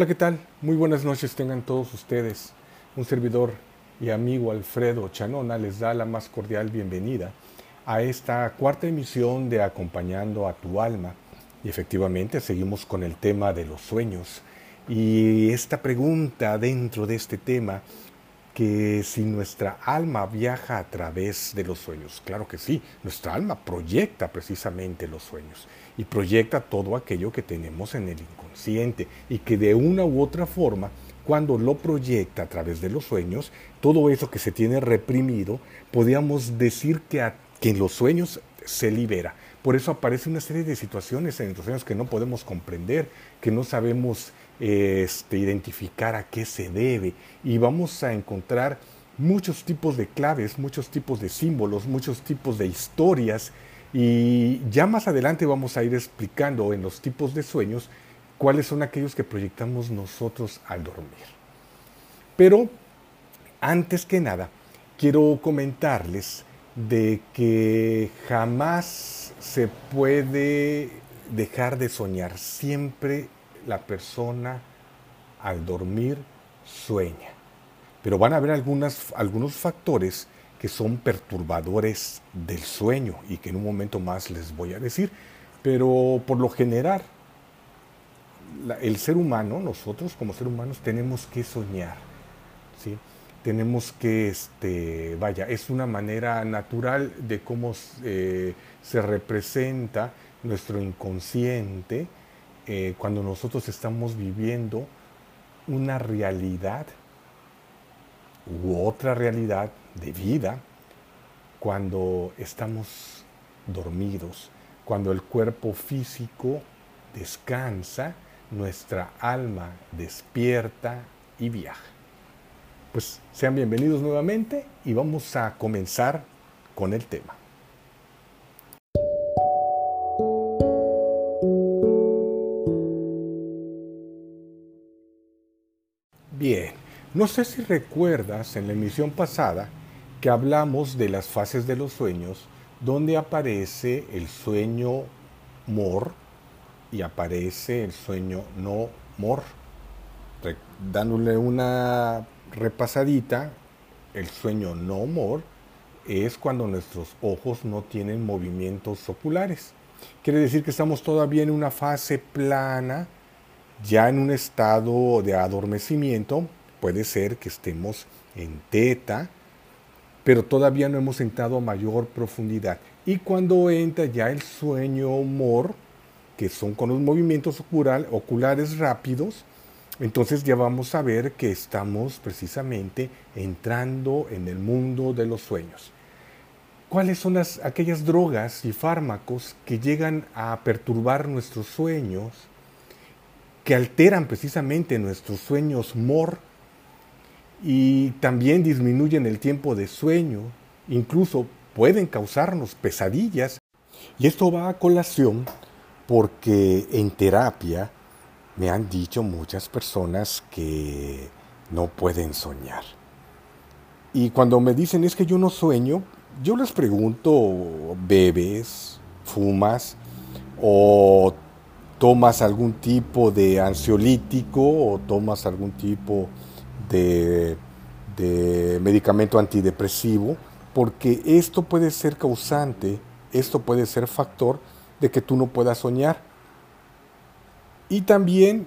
Hola, ¿qué tal? Muy buenas noches tengan todos ustedes. Un servidor y amigo Alfredo Chanona les da la más cordial bienvenida a esta cuarta emisión de Acompañando a tu alma. Y efectivamente seguimos con el tema de los sueños. Y esta pregunta dentro de este tema, que si nuestra alma viaja a través de los sueños, claro que sí, nuestra alma proyecta precisamente los sueños y proyecta todo aquello que tenemos en el inconsciente y que de una u otra forma, cuando lo proyecta a través de los sueños, todo eso que se tiene reprimido, podríamos decir que, en los sueños se libera. Por eso aparece una serie de situaciones en los sueños que no podemos comprender, que no sabemos este, identificar a qué se debe y vamos a encontrar muchos tipos de claves, muchos tipos de símbolos, muchos tipos de historias y ya más adelante vamos a ir explicando en los tipos de sueños cuáles son aquellos que proyectamos nosotros al dormir. Pero antes que nada, quiero comentarles de que jamás se puede dejar de soñar. Siempre la persona al dormir sueña. Pero van a haber algunos factores que son perturbadores del sueño y que en un momento más les voy a decir. Pero por lo general, el ser humano, nosotros como seres humanos tenemos que soñar. ¿sí? Tenemos que, este, vaya, es una manera natural de cómo eh, se representa nuestro inconsciente eh, cuando nosotros estamos viviendo una realidad u otra realidad de vida cuando estamos dormidos, cuando el cuerpo físico descansa, nuestra alma despierta y viaja. Pues sean bienvenidos nuevamente y vamos a comenzar con el tema. No sé si recuerdas en la emisión pasada que hablamos de las fases de los sueños, donde aparece el sueño mor y aparece el sueño no mor. Dándole una repasadita, el sueño no mor es cuando nuestros ojos no tienen movimientos oculares. Quiere decir que estamos todavía en una fase plana, ya en un estado de adormecimiento, puede ser que estemos en teta, pero todavía no hemos entrado a mayor profundidad. Y cuando entra ya el sueño mor, que son con los movimientos oculares rápidos, entonces ya vamos a ver que estamos precisamente entrando en el mundo de los sueños. ¿Cuáles son las, aquellas drogas y fármacos que llegan a perturbar nuestros sueños, que alteran precisamente nuestros sueños mor y también disminuyen el tiempo de sueño, incluso pueden causarnos pesadillas. Y esto va a colación porque en terapia me han dicho muchas personas que no pueden soñar. Y cuando me dicen es que yo no sueño, yo les pregunto, ¿bebes? ¿Fumas? ¿O tomas algún tipo de ansiolítico? ¿O tomas algún tipo de, medicamento antidepresivo, porque esto puede ser causante, esto puede ser factor de que tú no puedas soñar. Y también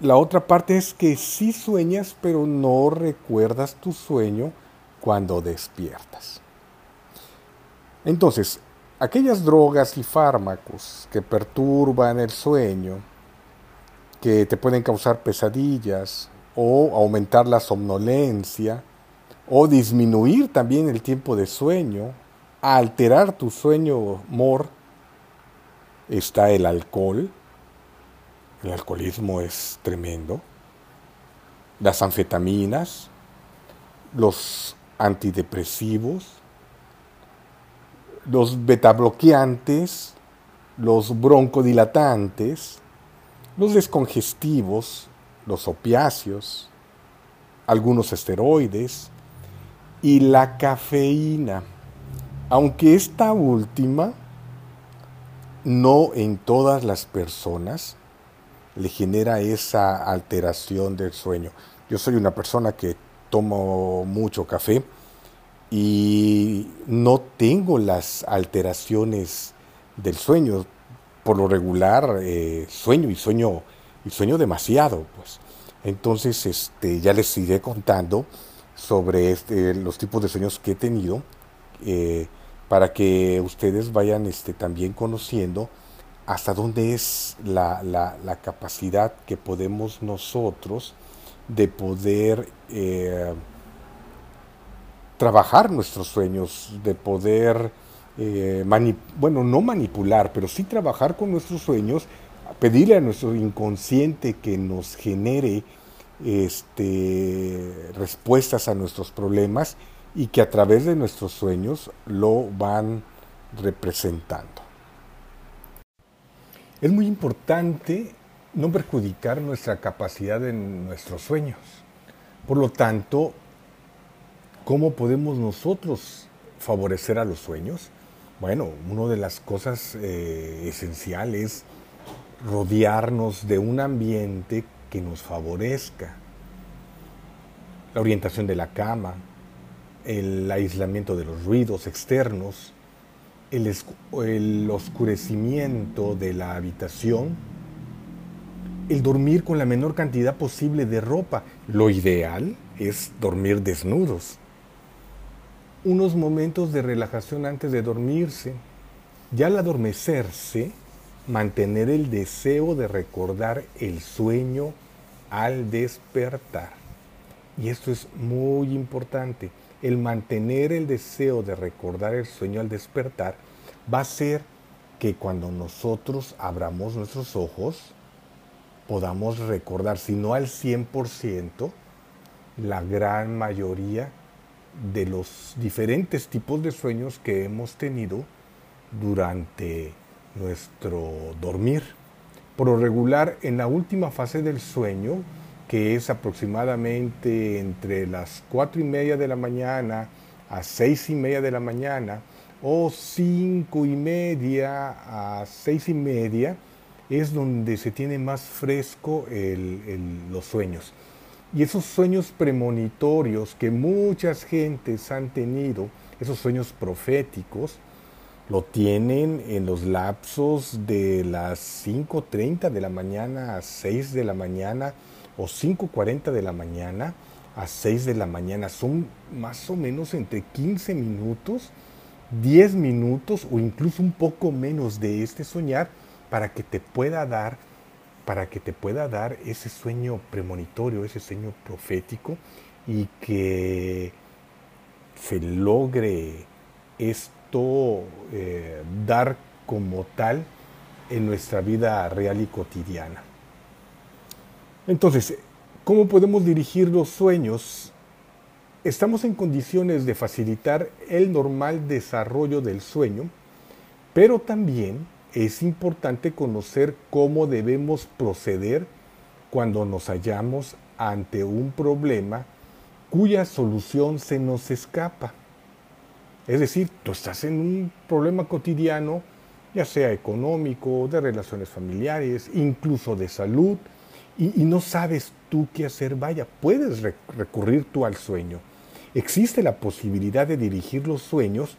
la otra parte es que sí sueñas, pero no recuerdas tu sueño cuando despiertas. Entonces, aquellas drogas y fármacos que perturban el sueño, que te pueden causar pesadillas, o aumentar la somnolencia o disminuir también el tiempo de sueño, alterar tu sueño mor, está el alcohol, el alcoholismo es tremendo, las anfetaminas, los antidepresivos, los betabloqueantes, los broncodilatantes, los descongestivos, los opiáceos, algunos esteroides y la cafeína, aunque esta última no en todas las personas le genera esa alteración del sueño. Yo soy una persona que tomo mucho café y no tengo las alteraciones del sueño. Por lo regular eh, sueño y sueño sueño demasiado, pues. Entonces, este, ya les iré contando sobre este, los tipos de sueños que he tenido eh, para que ustedes vayan este, también conociendo hasta dónde es la, la, capacidad que podemos nosotros de poder eh, trabajar nuestros sueños, de poder, eh, bueno, no manipular, pero sí trabajar con nuestros sueños, pedirle a nuestro inconsciente que nos genere este, respuestas a nuestros problemas y que a través de nuestros sueños lo van representando. Es muy importante no perjudicar nuestra capacidad en nuestros sueños. Por lo tanto, ¿Cómo podemos nosotros favorecer a los sueños? Bueno, una de las cosas eh, esenciales es rodearnos de un ambiente que nos favorezca. La orientación de la cama, el aislamiento de los ruidos externos, el, oscurecimiento de la habitación, el dormir con la menor cantidad posible de ropa. Lo ideal es dormir desnudos unos momentos de relajación antes de dormirse. Ya al adormecerse, mantener el deseo de recordar el sueño al despertar. Y esto es muy importante. El mantener el deseo de recordar el sueño al despertar va a ser que cuando nosotros abramos nuestros ojos, podamos recordar, si no al 100%, la gran mayoría de los diferentes tipos de sueños que hemos tenido durante nuestro dormir. Por lo regular, en la última fase del sueño, que es aproximadamente entre las cuatro y media de la mañana a seis y media de la mañana, o cinco y media a seis y media, es donde se tiene más fresco los sueños. Y esos sueños premonitorios que muchas gentes han tenido, esos sueños proféticos, lo tienen en los lapsos de las 5.30 de la mañana a 6 de la mañana o 5.40 de la mañana a 6 de la mañana. Son más o menos entre 15 minutos, 10 minutos o incluso un poco menos de este soñar para que te pueda dar para que te pueda dar ese sueño premonitorio, ese sueño profético y que se logre esto eh, dar como tal en nuestra vida real y cotidiana. Entonces, ¿cómo podemos dirigir los sueños? Estamos en condiciones de facilitar el normal desarrollo del sueño, pero también es importante conocer cómo debemos proceder cuando nos hallamos ante un problema cuya solución se nos escapa. Es decir, tú estás en un problema cotidiano, ya sea económico, de relaciones familiares, incluso de salud, y, no sabes tú qué hacer. Vaya, puedes recurrir tú al sueño. Existe la posibilidad de dirigir los sueños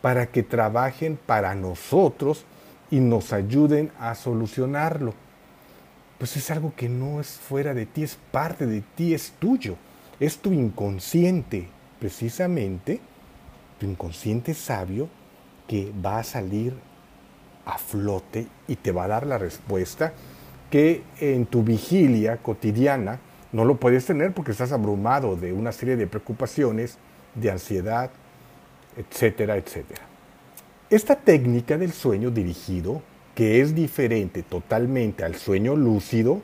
para que trabajen para nosotros y nos ayuden a solucionarlo. Pues es algo que no es fuera de ti, es parte de ti, es tuyo, es tu inconsciente, precisamente, tu inconsciente sabio que va a salir a flote y te va a dar la respuesta que en tu vigilia cotidiana no lo puedes tener porque estás abrumado de una serie de preocupaciones, de ansiedad, etcétera, etcétera. Esta técnica del sueño dirigido, que es diferente totalmente al sueño lúcido,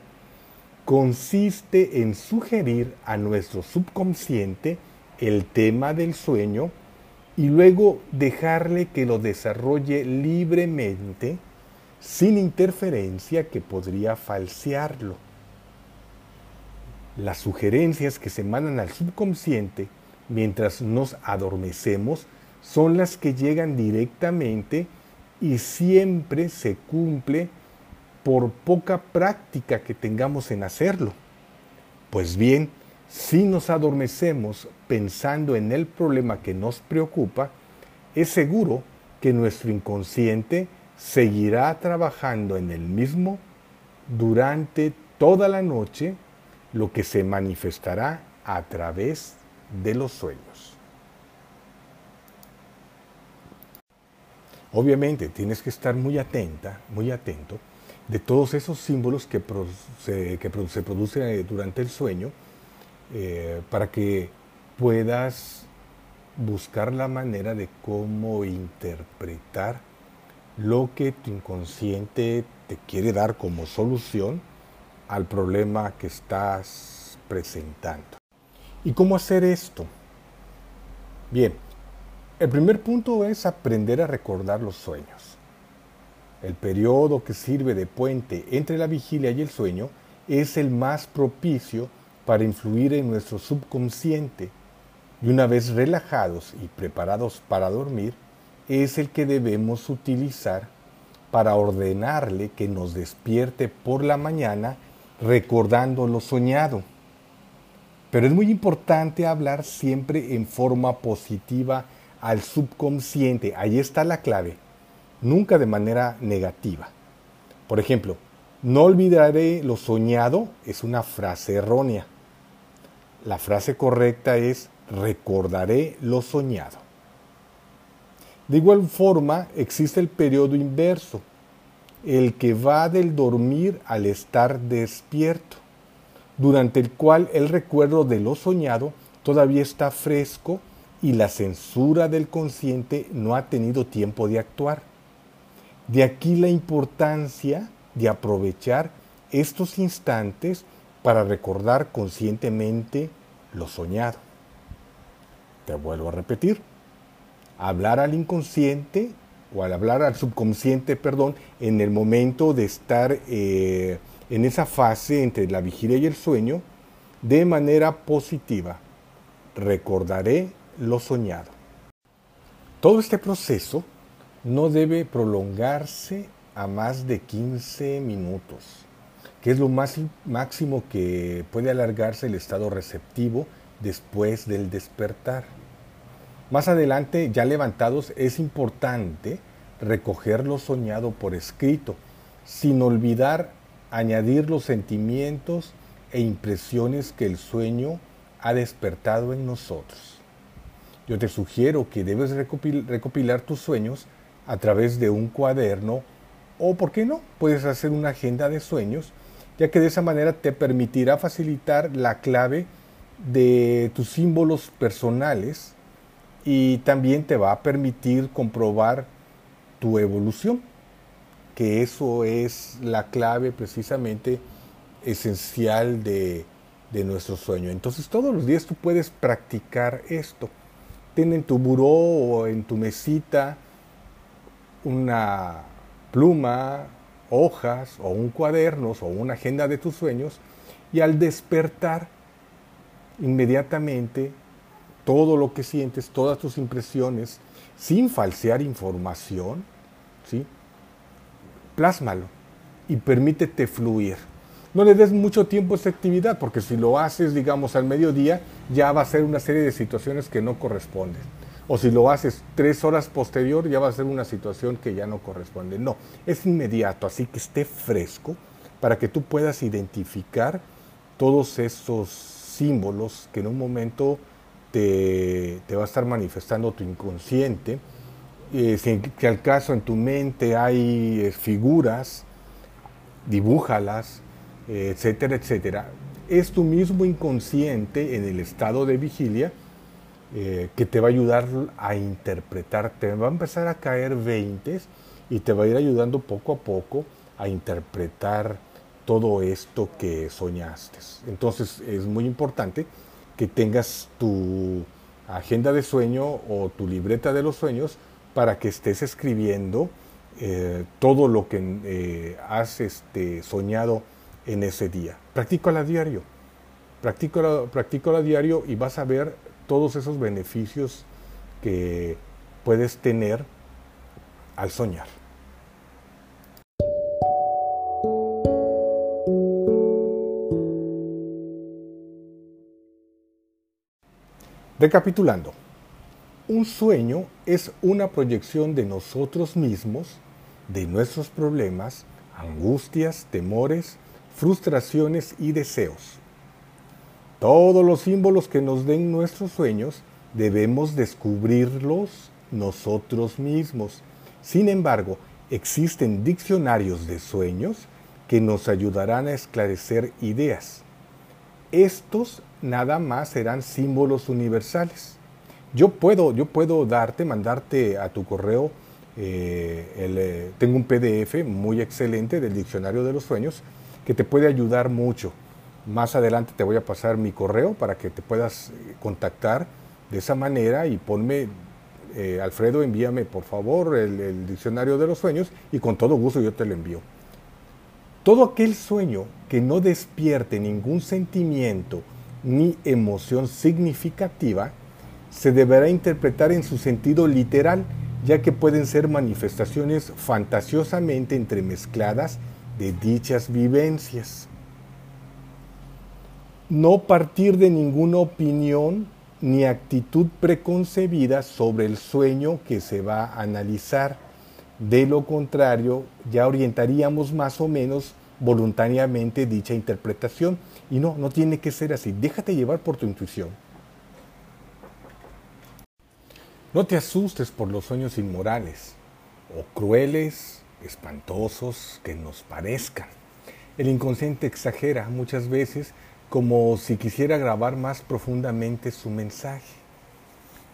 consiste en sugerir a nuestro subconsciente el tema del sueño y luego dejarle que lo desarrolle libremente sin interferencia que podría falsearlo. Las sugerencias que se mandan al subconsciente mientras nos adormecemos son las que llegan directamente y siempre se cumple por poca práctica que tengamos en hacerlo. Pues bien, si nos adormecemos pensando en el problema que nos preocupa, es seguro que nuestro inconsciente seguirá trabajando en el mismo durante toda la noche, lo que se manifestará a través de los sueños. Obviamente tienes que estar muy atenta, muy atento de todos esos símbolos que, se, producen durante el sueño eh, para que puedas buscar la manera de cómo interpretar lo que tu inconsciente te quiere dar como solución al problema que estás presentando. ¿Y cómo hacer esto? Bien, el primer punto es aprender a recordar los sueños. El periodo que sirve de puente entre la vigilia y el sueño es el más propicio para influir en nuestro subconsciente y una vez relajados y preparados para dormir, es el que debemos utilizar para ordenarle que nos despierte por la mañana recordando lo soñado. Pero es muy importante hablar siempre en forma positiva al subconsciente. Ahí está la clave. Nunca de manera negativa. Por ejemplo, no olvidaré lo soñado es una frase errónea. La frase correcta es recordaré lo soñado. De igual forma, existe el periodo inverso, el que va del dormir al estar despierto, durante el cual el recuerdo de lo soñado todavía está fresco y la censura del consciente no ha tenido tiempo de actuar. De aquí la importancia de aprovechar estos instantes para recordar conscientemente lo soñado. Te vuelvo a repetir, hablar al inconsciente o al hablar al subconsciente, perdón, en el momento de estar eh, en esa fase entre la vigilia y el sueño, de manera positiva. Recordaré lo soñado. Todo este proceso no debe prolongarse a más de 15 minutos, que es lo más, máximo que puede alargarse el estado receptivo después del despertar. Más adelante, ya levantados, es importante recoger lo soñado por escrito, sin olvidar añadir los sentimientos e impresiones que el sueño ha despertado en nosotros. Yo te sugiero que debes recopilar tus sueños a través de un cuaderno o, ¿por qué no? Puedes hacer una agenda de sueños, ya que de esa manera te permitirá facilitar la clave de tus símbolos personales y también te va a permitir comprobar tu evolución, que eso es la clave precisamente esencial de, de nuestro sueño. Entonces todos los días tú puedes practicar esto. Ten en tu buró o en tu mesita una pluma, hojas o un cuaderno o una agenda de tus sueños y al despertar inmediatamente todo lo que sientes, todas tus impresiones, sin falsear información, ¿sí? plásmalo y permítete fluir no le des mucho tiempo a esa actividad, porque si lo haces, digamos, al mediodía, ya va a ser una serie de situaciones que no corresponden. O si lo haces tres horas posterior, ya va a ser una situación que ya no corresponde. No, es inmediato, así que esté fresco para que tú puedas identificar todos esos símbolos que en un momento te, va a estar manifestando tu inconsciente. Eh, si al caso en tu mente hay eh, figuras, dibújalas, etcétera, etcétera, es tu mismo inconsciente en el estado de vigilia eh, que te va a ayudar a interpretar, te va a empezar a caer veintes y te va a ir ayudando poco a poco a interpretar todo esto que soñaste. Entonces es muy importante que tengas tu agenda de sueño o tu libreta de los sueños para que estés escribiendo eh, todo lo que eh, has este, soñado en ese día. Practícala a diario. Practícala, a diario y vas a ver todos esos beneficios que puedes tener al soñar. Recapitulando, un sueño es una proyección de nosotros mismos, de nuestros problemas, angustias, temores, frustraciones y deseos. Todos los símbolos que nos den nuestros sueños debemos descubrirlos nosotros mismos. Sin embargo, existen diccionarios de sueños que nos ayudarán a esclarecer ideas. Estos nada más serán símbolos universales. Yo puedo, yo puedo darte, mandarte a tu correo, eh, eh, tengo un PDF muy excelente del diccionario de los sueños que te puede ayudar mucho. Más adelante te voy a pasar mi correo para que te puedas eh, contactar de esa manera y ponme, Alfredo, envíame por favor el diccionario de los sueños y con todo gusto yo te lo envío. Todo aquel sueño que no despierte ningún sentimiento ni emoción significativa se deberá interpretar en su sentido literal, ya que pueden ser manifestaciones fantasiosamente entremezcladas de dichas vivencias. No partir de ninguna opinión ni actitud preconcebida sobre el sueño que se va a analizar de lo contrario, ya orientaríamos más o menos voluntariamente dicha interpretación. Y no, no tiene que ser así. Déjate llevar por tu intuición. No te asustes por los sueños inmorales o crueles, espantosos que nos parezcan. El inconsciente exagera muchas veces como si quisiera grabar más profundamente su mensaje.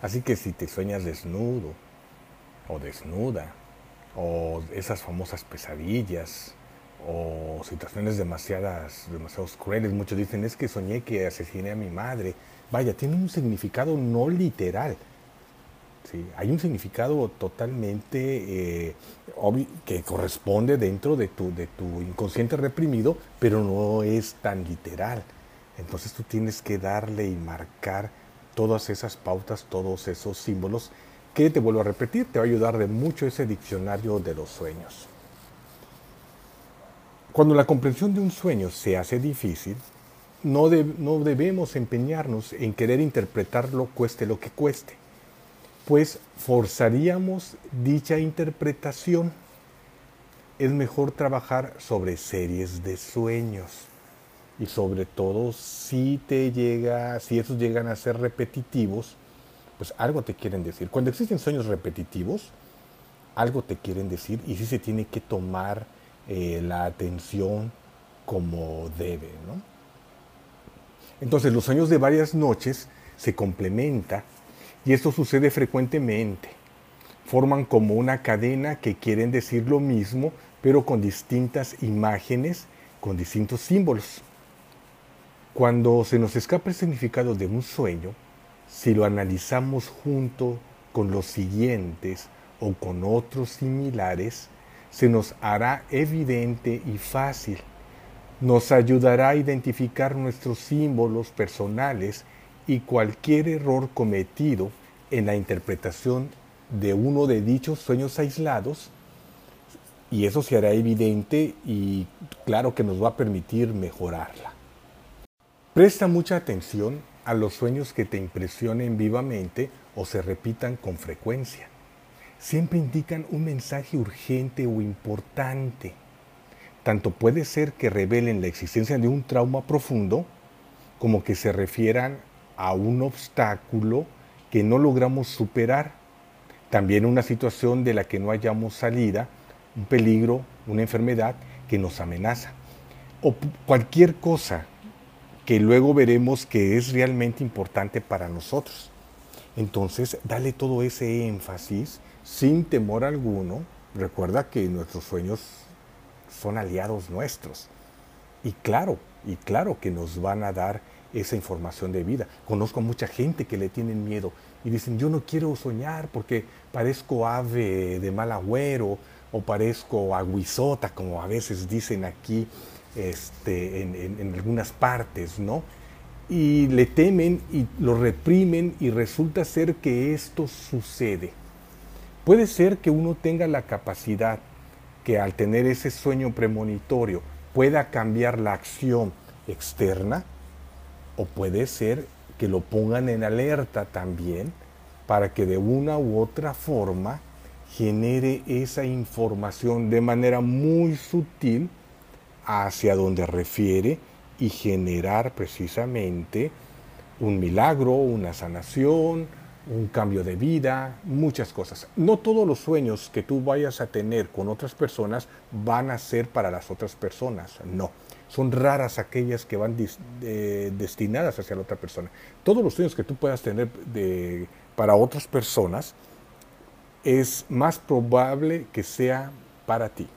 Así que si te sueñas desnudo o desnuda, o esas famosas pesadillas o situaciones demasiadas, demasiado crueles. Muchos dicen, es que soñé que asesiné a mi madre. Vaya, tiene un significado no literal. ¿sí? Hay un significado totalmente eh, que corresponde dentro de tu, de tu inconsciente reprimido, pero no es tan literal. Entonces tú tienes que darle y marcar todas esas pautas, todos esos símbolos que te vuelvo a repetir, te va a ayudar de mucho ese diccionario de los sueños. Cuando la comprensión de un sueño se hace difícil, no, no debemos empeñarnos en querer interpretarlo cueste lo que cueste, pues forzaríamos dicha interpretación. Es mejor trabajar sobre series de sueños y sobre todo si te llega, si esos llegan a ser repetitivos, pues algo te quieren decir. Cuando existen sueños repetitivos, algo te quieren decir y sí se tiene que tomar eh, la atención como debe. Entonces los sueños de varias noches se complementan y esto sucede frecuentemente. Forman como una cadena que quieren decir lo mismo, pero con distintas imágenes, con distintos símbolos. Cuando se nos escapa el significado de un sueño, si lo analizamos junto con los siguientes o con otros similares, se nos hará evidente y fácil. Nos ayudará a identificar nuestros símbolos personales y cualquier error cometido en la interpretación de uno de dichos sueños aislados y eso se hará evidente y claro que nos va a permitir mejorarla. Presta mucha atención a los sueños que te impresionen vivamente o se repitan con frecuencia. Siempre indican un mensaje urgente o importante. Tanto puede ser que revelen la existencia de un trauma profundo como que se refieran a un obstáculo que no logramos superar, también una situación de la que no hayamos salida, un peligro, una enfermedad que nos amenaza, o cualquier cosa que luego veremos que es realmente importante para nosotros. Entonces, dale todo ese énfasis sin temor alguno. Recuerda que nuestros sueños son aliados nuestros. Y claro, y claro que nos van a dar esa información de vida. Conozco a mucha gente que le tienen miedo y dicen, yo no quiero soñar porque parezco ave de mal agüero o parezco aguizota, como a veces dicen aquí este, en, algunas partes, ¿no? Y le temen y lo reprimen y resulta ser que esto sucede. Puede ser que uno tenga la capacidad que al tener ese sueño premonitorio pueda cambiar la acción externa o puede ser que lo pongan en alerta también para que de una u otra forma genere esa información de manera muy sutil hacia donde refiere y generar precisamente un milagro, una sanación, un cambio de vida, muchas cosas. No todos los sueños que tú vayas a tener con otras personas van a ser para las otras personas, no. Son raras aquellas que van destinadas hacia la otra persona. Todos los sueños que tú puedas tener para otras personas es más probable que sea para ti.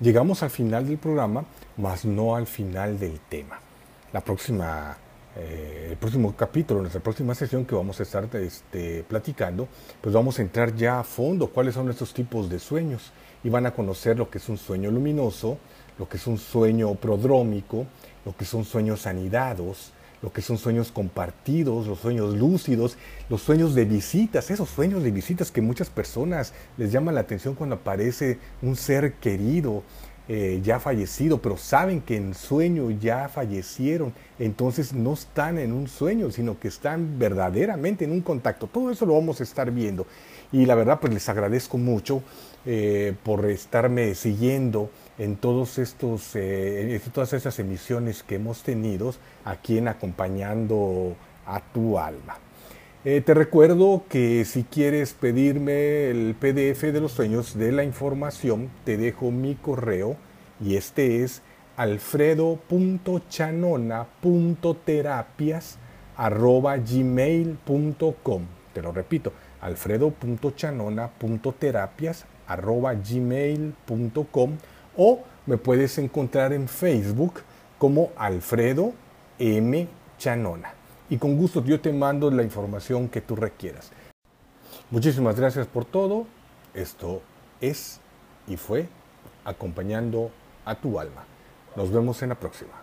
Llegamos al final del programa, mas no al final del tema. La próxima, eh, el próximo capítulo, nuestra próxima sesión que vamos a estar este, platicando, pues vamos a entrar ya a fondo cuáles son estos tipos de sueños y van a conocer lo que es un sueño luminoso, lo que es un sueño prodrómico, lo que son sueños anidados, lo que son sueños compartidos, los sueños lúcidos, los sueños de visitas, esos sueños de visitas que muchas personas les llaman la atención cuando aparece un ser querido, eh, ya fallecido, pero saben que en sueño ya fallecieron, entonces no están en un sueño, sino que están verdaderamente en un contacto. Todo eso lo vamos a estar viendo. Y la verdad, pues les agradezco mucho eh, por estarme siguiendo en todos estos, eh, en todas estas emisiones que hemos tenido aquí en Acompañando a tu alma. Eh, te recuerdo que si quieres pedirme el PDF de los sueños de la información, te dejo mi correo y este es alfredo.chanona.terapias.gmail.com Te lo repito, alfredo.chanona.terapias.gmail.com o me puedes encontrar en Facebook como Alfredo M. Chanona. Y con gusto yo te mando la información que tú requieras. Muchísimas gracias por todo. Esto es y fue acompañando a tu alma. Nos vemos en la próxima.